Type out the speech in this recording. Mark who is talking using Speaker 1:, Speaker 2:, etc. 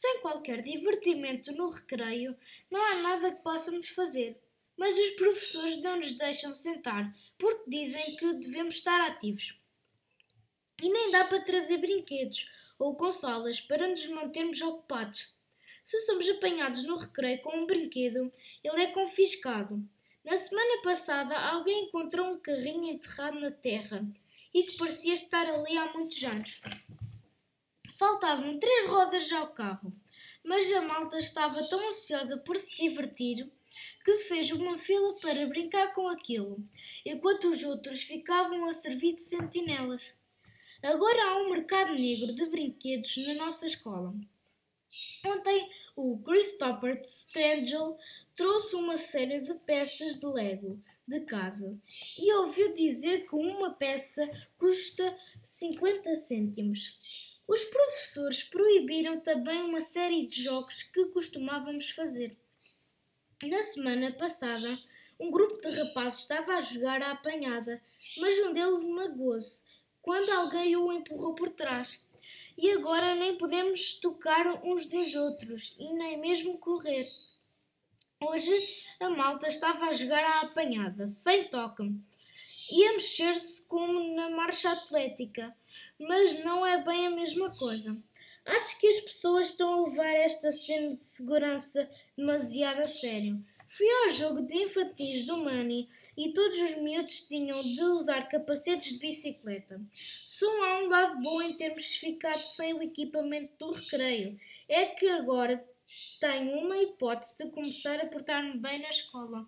Speaker 1: Sem qualquer divertimento no recreio, não há nada que possamos fazer. Mas os professores não nos deixam sentar porque dizem que devemos estar ativos. E nem dá para trazer brinquedos ou consolas para nos mantermos ocupados. Se somos apanhados no recreio com um brinquedo, ele é confiscado. Na semana passada, alguém encontrou um carrinho enterrado na terra e que parecia estar ali há muitos anos. Faltavam três rodas ao carro, mas a malta estava tão ansiosa por se divertir que fez uma fila para brincar com aquilo, enquanto os outros ficavam a servir de sentinelas. Agora há um mercado negro de brinquedos na nossa escola. Ontem o Christopher Stangel trouxe uma série de peças de Lego de casa e ouviu dizer que uma peça custa 50 cêntimos. Os professores proibiram também uma série de jogos que costumávamos fazer. Na semana passada, um grupo de rapazes estava a jogar à apanhada, mas um deles magoou-se quando alguém o empurrou por trás. E agora nem podemos tocar uns dos outros e nem mesmo correr. Hoje a malta estava a jogar à apanhada, sem toque, e a mexer-se como na marcha atlética, mas não é bem a mesma coisa. Acho que as pessoas estão a levar esta cena de segurança demasiado a sério. Fui ao jogo de infantis do Mani e todos os miúdos tinham de usar capacetes de bicicleta. Só há um lado bom em termos ficado sem o equipamento do recreio. É que agora tenho uma hipótese de começar a portar-me bem na escola.